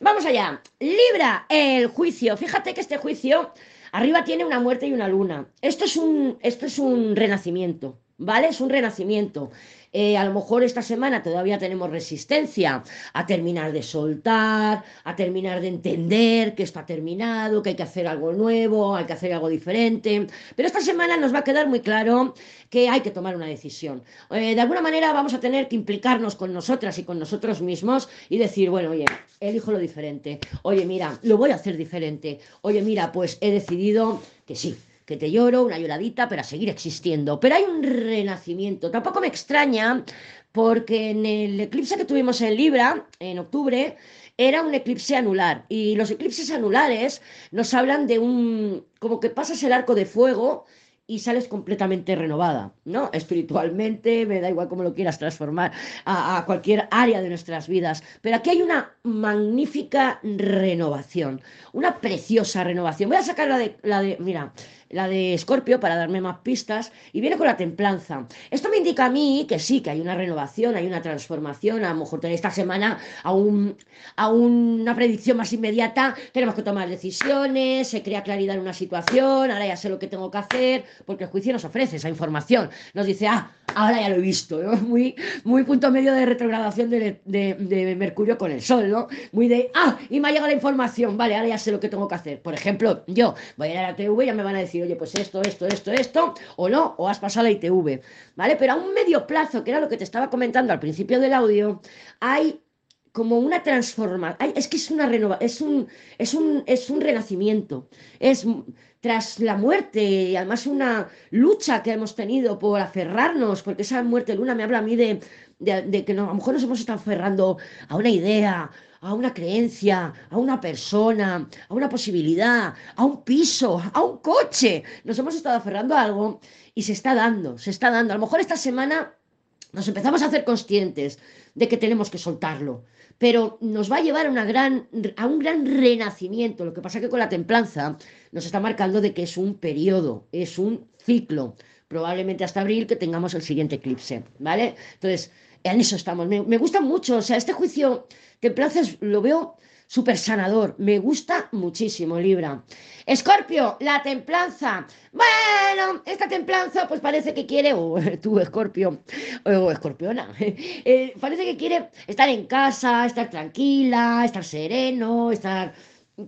Vamos allá. Libra, el juicio. Fíjate que este juicio arriba tiene una muerte y una luna. Esto es un, esto es un renacimiento, ¿vale? Es un renacimiento. Eh, a lo mejor esta semana todavía tenemos resistencia a terminar de soltar, a terminar de entender que esto ha terminado, que hay que hacer algo nuevo, hay que hacer algo diferente. Pero esta semana nos va a quedar muy claro que hay que tomar una decisión. Eh, de alguna manera vamos a tener que implicarnos con nosotras y con nosotros mismos y decir, bueno, oye, elijo lo diferente. Oye, mira, lo voy a hacer diferente. Oye, mira, pues he decidido que sí, que te lloro, una lloradita, pero a seguir existiendo. Pero hay un renacimiento. Tampoco me extraña porque en el eclipse que tuvimos en Libra, en octubre, era un eclipse anular. Y los eclipses anulares nos hablan de un, como que pasas el arco de fuego y sales completamente renovada, ¿no? Espiritualmente, me da igual cómo lo quieras transformar a, cualquier área de nuestras vidas, pero aquí hay una magnífica renovación, una preciosa renovación. Voy a sacar la de, la de mira, la de Escorpio para darme más pistas, y viene con la templanza. Esto me indica a mí que sí, que hay una renovación, hay una transformación, a lo mejor esta semana a, a una predicción más inmediata tenemos que tomar decisiones, se crea claridad en una situación, ahora ya sé lo que tengo que hacer, porque el juicio nos ofrece esa información, nos dice, ah, ahora ya lo he visto, ¿no? Muy, muy punto medio de retrogradación de, de, Mercurio con el Sol, ¿no? Muy de, ah, y me ha llegado la información, vale, ahora ya sé lo que tengo que hacer. Por ejemplo, yo voy a ir a la TV y ya me van a decir, oye, pues esto, esto, esto, esto, o no, o has pasado la ITV, ¿vale? Pero a un medio plazo, que era lo que te estaba comentando al principio del audio, hay como una transformación, es que es una renova, es un, es un, es un renacimiento, es tras la muerte y además una lucha que hemos tenido por aferrarnos, porque esa muerte luna me habla a mí de, de, que a lo mejor nos hemos estado aferrando a una idea, a una creencia, a una persona, a una posibilidad, a un piso, a un coche. Nos hemos estado aferrando a algo y se está dando, se está dando. A lo mejor esta semana nos empezamos a hacer conscientes de que tenemos que soltarlo, pero nos va a llevar a, una gran, a un gran renacimiento. Lo que pasa que con la templanza nos está marcando de que es un periodo, es un ciclo. Probablemente hasta abril que tengamos el siguiente eclipse, ¿vale? Entonces, en eso estamos. Me, me gusta mucho, o sea, este juicio Templanza lo veo súper sanador. Me gusta muchísimo, Libra. Escorpio, la templanza. Bueno, esta templanza pues parece que quiere, o tú, Escorpio, o Escorpiona, eh, parece que quiere estar en casa, estar tranquila, estar sereno, estar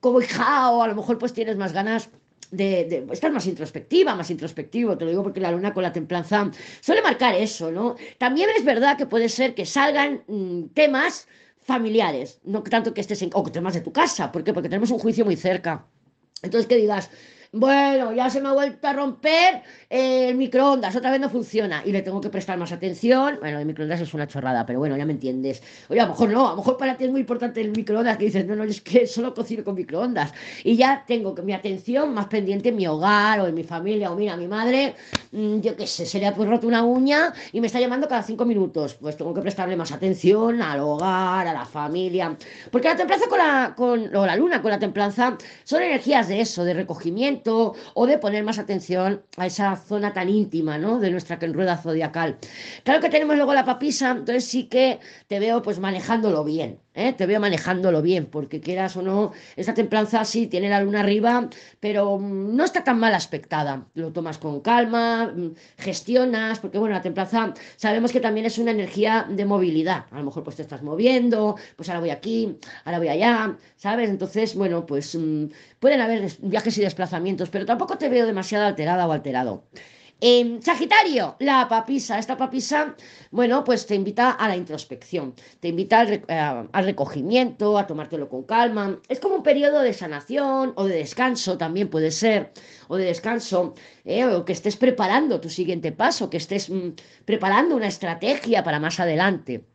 cobijado, a lo mejor pues tienes más ganas de, de, estar más introspectiva, más introspectivo, te lo digo porque la luna con la templanza suele marcar eso, ¿no? También es verdad que puede ser que salgan mm, temas familiares, no tanto que estés en, o que temas de tu casa, ¿por qué? Porque tenemos un juicio muy cerca. Entonces que digas, bueno, ya se me ha vuelto a romper el microondas, otra vez no funciona y le tengo que prestar más atención. Bueno, el microondas es una chorrada, pero bueno, ya me entiendes. Oye, a lo mejor no, a lo mejor para ti es muy importante el microondas, que dices, no, no, es que solo cocino con microondas. Y ya tengo que mi atención más pendiente en mi hogar o en mi familia, o mira, mi madre, mm, yo qué sé, se le ha pues roto una uña y me está llamando cada cinco minutos. Pues tengo que prestarle más atención al hogar, a la familia. Porque la templanza con la, con, o la luna con la templanza son energías de eso, de recogimiento o de poner más atención a esa zona tan íntima, ¿no? De nuestra rueda zodiacal. Claro que tenemos luego la papisa, entonces sí que te veo pues manejándolo bien, ¿eh? Te veo manejándolo bien, porque quieras o no, esta templanza sí tiene la luna arriba, pero mm, no está tan mal aspectada. Lo tomas con calma, mm, gestionas, porque bueno, la templanza sabemos que también es una energía de movilidad. A lo mejor pues te estás moviendo, pues ahora voy aquí, ahora voy allá, ¿sabes? Entonces, bueno, pues mm, pueden haber viajes y desplazamientos, pero tampoco te veo demasiado alterada o alterado. Sagitario, la papisa. Esta papisa, bueno, pues te invita a la introspección, te invita al, eh, recogimiento, a tomártelo con calma. Es como un periodo de sanación o de descanso, también puede ser, o de descanso, eh, o que estés preparando tu siguiente paso, que estés mm, preparando una estrategia para más adelante.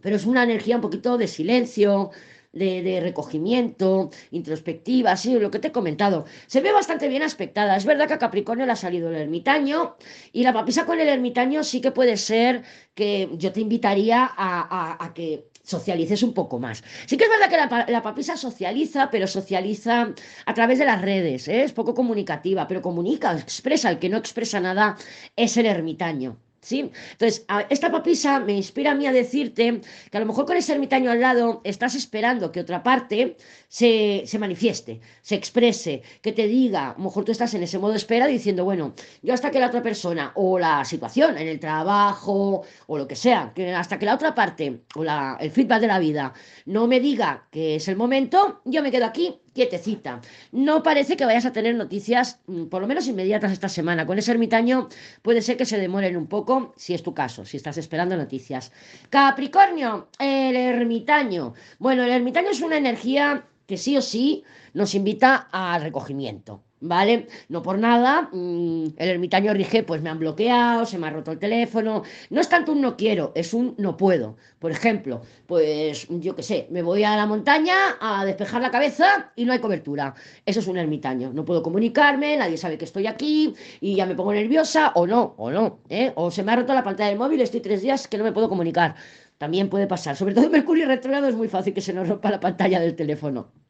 Pero es una energía un poquito de silencio, de, recogimiento, introspectiva, sí, lo que te he comentado. Se ve bastante bien aspectada. Es verdad que a Capricornio le ha salido el ermitaño y la papisa con el ermitaño sí que puede ser que yo te invitaría a, que socialices un poco más. Sí que es verdad que la, papisa socializa, pero socializa a través de las redes, ¿eh? es poco comunicativa, pero comunica, expresa, el que no expresa nada es el ermitaño. ¿Sí? Entonces, esta papisa me inspira a mí a decirte que a lo mejor con ese ermitaño al lado estás esperando que otra parte se, se, manifieste, se exprese, que te diga, a lo mejor tú estás en ese modo de espera diciendo, bueno, yo hasta que la otra persona o la situación en el trabajo o lo que sea, que hasta que la otra parte o la, el feedback de la vida no me diga que es el momento, yo me quedo aquí quietecita. No parece que vayas a tener noticias, mm, por lo menos inmediatas esta semana. Con ese ermitaño puede ser que se demoren un poco, si es tu caso, si estás esperando noticias. Capricornio, el ermitaño. Bueno, el ermitaño es una energía que sí o sí nos invita al recogimiento. ¿vale? No por nada, mm, el ermitaño rige, pues me han bloqueado, se me ha roto el teléfono. No es tanto un no quiero, es un no puedo. Por ejemplo, pues yo qué sé, me voy a la montaña a despejar la cabeza y no hay cobertura. Eso es un ermitaño. No puedo comunicarme, nadie sabe que estoy aquí y ya me pongo nerviosa o no, o no, ¿eh? O se me ha roto la pantalla del móvil, estoy tres días que no me puedo comunicar. También puede pasar. Sobre todo en Mercurio retrógrado es muy fácil que se nos rompa la pantalla del teléfono.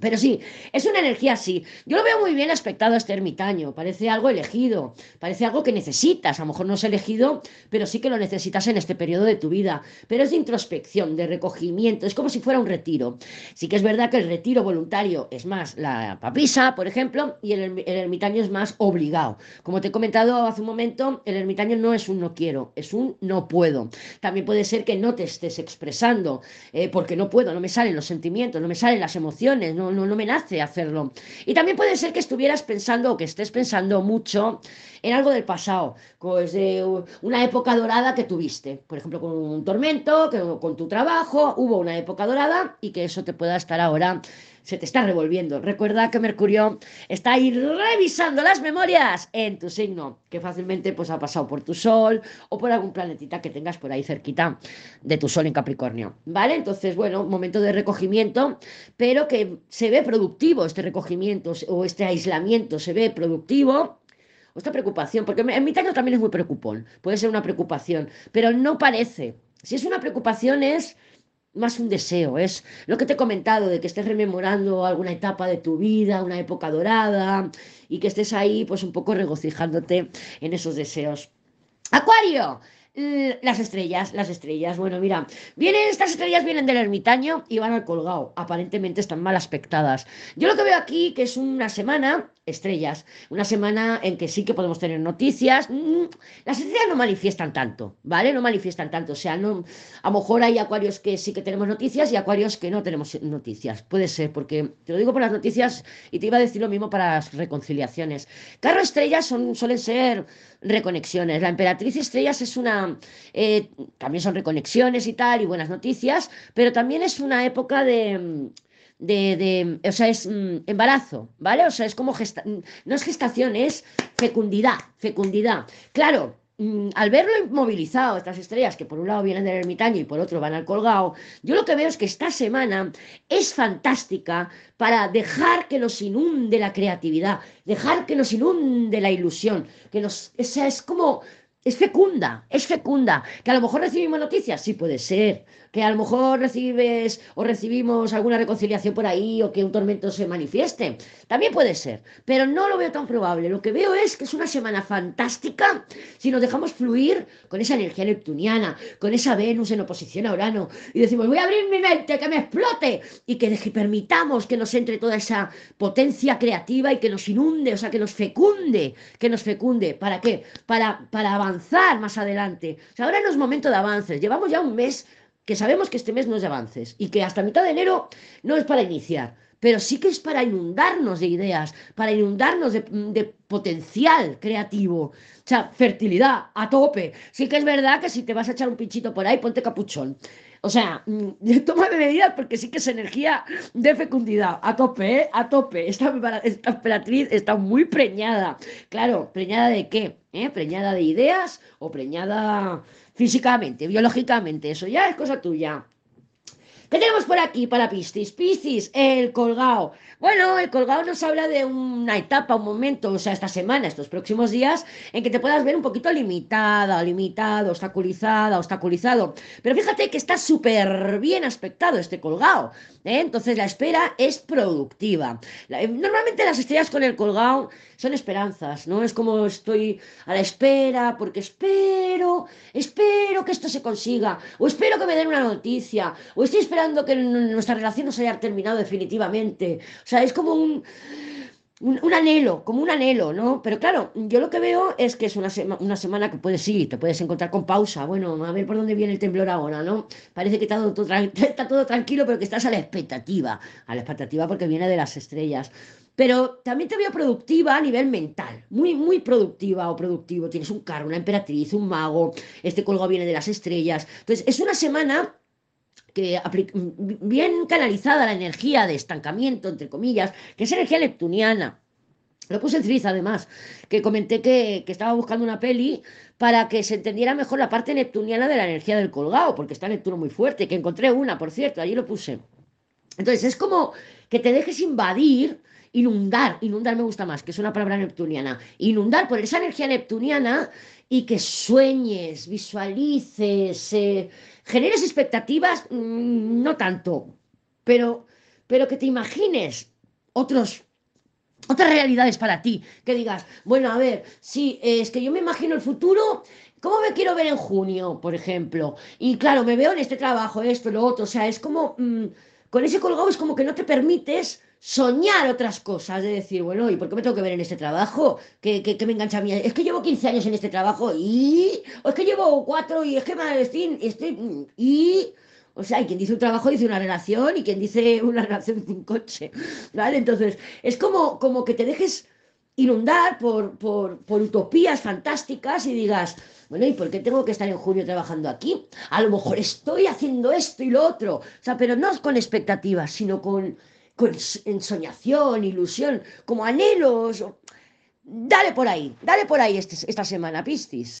Pero sí, es una energía así. Yo lo veo muy bien aspectado a este ermitaño. Parece algo elegido, parece algo que necesitas. A lo mejor no es elegido, pero sí que lo necesitas en este periodo de tu vida. Pero es de introspección, de recogimiento. Es como si fuera un retiro. Sí que es verdad que el retiro voluntario es más la papisa, por ejemplo, y el, ermitaño es más obligado. Como te he comentado hace un momento, el ermitaño no es un no quiero, es un no puedo. También puede ser que no te estés expresando, eh, porque no puedo, no me salen los sentimientos, no me salen las emociones, no no, me nace hacerlo. Y también puede ser que estuvieras pensando o que estés pensando mucho en algo del pasado, pues de una época dorada que tuviste, por ejemplo, con un tormento, con tu trabajo, hubo una época dorada y que eso te pueda estar ahora se te está revolviendo. Recuerda que Mercurio está ahí revisando las memorias en tu signo, que fácilmente pues ha pasado por tu Sol o por algún planetita que tengas por ahí cerquita de tu Sol en Capricornio. ¿Vale? Entonces, bueno, momento de recogimiento, pero que se ve productivo este recogimiento o este aislamiento, se ve productivo esta preocupación, porque en mi caso también es muy preocupón, puede ser una preocupación, pero no parece. Si es una preocupación es más un deseo, es lo que te he comentado, de que estés rememorando alguna etapa de tu vida, una época dorada, y que estés ahí pues un poco regocijándote en esos deseos. Acuario, las estrellas, las estrellas. Bueno, mira, vienen estas estrellas vienen del ermitaño y van al colgado. Aparentemente están mal aspectadas. Yo lo que veo aquí que es una semana estrellas, una semana en que sí que podemos tener noticias. Mm, las estrellas no manifiestan tanto, ¿vale? No manifiestan tanto, o sea, no a lo mejor hay acuarios que sí que tenemos noticias y acuarios que no tenemos noticias. Puede ser, porque te lo digo por las noticias y te iba a decir lo mismo para las reconciliaciones. Carro estrellas son, suelen ser reconexiones. La emperatriz estrellas es una, eh, también son reconexiones y tal, y buenas noticias, pero también es una época de, de, o sea, es mm, embarazo, ¿vale? O sea, es como, gesta no es gestación, es fecundidad, fecundidad. Claro, Mm, al verlo inmovilizado, estas estrellas que por un lado vienen del ermitaño y por otro van al colgado, yo lo que veo es que esta semana es fantástica para dejar que nos inunde la creatividad, dejar que nos inunde la ilusión, que nos, esa es como es fecunda, es fecunda. Que a lo mejor recibimos noticias, sí puede ser. Que a lo mejor recibes o recibimos alguna reconciliación por ahí o que un tormento se manifieste. También puede ser, pero no lo veo tan probable. Lo que veo es que es una semana fantástica si nos dejamos fluir con esa energía neptuniana, con esa Venus en oposición a Urano y decimos, voy a abrir mi mente, que me explote y que permitamos que nos entre toda esa potencia creativa y que nos inunde, o sea, que nos fecunde, que nos fecunde. ¿Para qué? Para, para avanzar avanzar más adelante. ahora no es momento de avances. Llevamos ya un mes que sabemos que este mes no es de avances y que hasta mitad de enero no es para iniciar, pero sí que es para inundarnos de ideas, para inundarnos de, de potencial creativo. O sea, fertilidad a tope. Sí que es verdad que si te vas a echar un pinchito por ahí, ponte capuchón. O sea, mm, toma medidas porque sí que es energía de fecundidad. A tope, ¿eh? A tope. Esta, esta emperatriz está muy preñada. Claro, ¿preñada de qué? ¿Eh? ¿Preñada de ideas o preñada físicamente, biológicamente? Eso ya es cosa tuya. ¿Qué tenemos por aquí para Piscis? Piscis, el colgado. Bueno, el colgado nos habla de una etapa, un momento, o sea, esta semana, estos próximos días, en que te puedas ver un poquito limitada, limitado, obstaculizada, obstaculizado. Pero fíjate que está súper bien aspectado este colgado. ¿eh? Entonces la espera es productiva. normalmente las estrellas con el colgado son esperanzas, ¿no? Es como estoy a la espera, porque espero, espero que esto se consiga, o espero que me den una noticia, o estoy esperando que nuestra relación no se haya terminado definitivamente. O sea, es como un, un, anhelo, como un anhelo, ¿no? Pero claro, yo lo que veo es que es una, una semana que puedes ir, te puedes encontrar con pausa. Bueno, a ver por dónde viene el temblor ahora, ¿no? Parece que está todo, está todo tranquilo, pero que estás a la expectativa. A la expectativa porque viene de las estrellas. Pero también te veo productiva a nivel mental, muy, muy productiva o productivo. Tienes un carro, una emperatriz, un mago, este colgo viene de las estrellas. Entonces, es una semana bien canalizada la energía de estancamiento, entre comillas, que es energía neptuniana. Lo puse en además, que comenté que, que, estaba buscando una peli para que se entendiera mejor la parte neptuniana de la energía del colgado, porque está Neptuno muy fuerte, que encontré una, por cierto, allí lo puse. Entonces, es como que te dejes invadir inundar, inundar me gusta más, que es una palabra neptuniana, inundar por esa energía neptuniana y que sueñes, visualices, eh, generes expectativas, mm, no tanto, pero, pero que te imagines otros otras realidades para ti, que digas, bueno, a ver, sí, es que yo me imagino el futuro, ¿cómo me quiero ver en junio, por ejemplo? Y claro, me veo en este trabajo, esto, lo otro, o sea, es como, mm, con ese colgado es como que no te permites soñar otras cosas, de decir, bueno, ¿y por qué me tengo que ver en este trabajo? ¿Qué, me engancha a mí? Es que llevo 15 años en este trabajo y... O es que llevo 4 y es que me estoy, estoy... Y... O sea, y quien dice un trabajo dice una relación y quien dice una relación dice un coche, ¿vale? Entonces, es como, como que te dejes inundar por, por, por utopías fantásticas y digas, bueno, ¿y por qué tengo que estar en junio trabajando aquí? A lo mejor estoy haciendo esto y lo otro. O sea, pero no con expectativas, sino con con ensoñación, ilusión, como anhelos. Dale por ahí, dale por ahí este, esta semana, Piscis.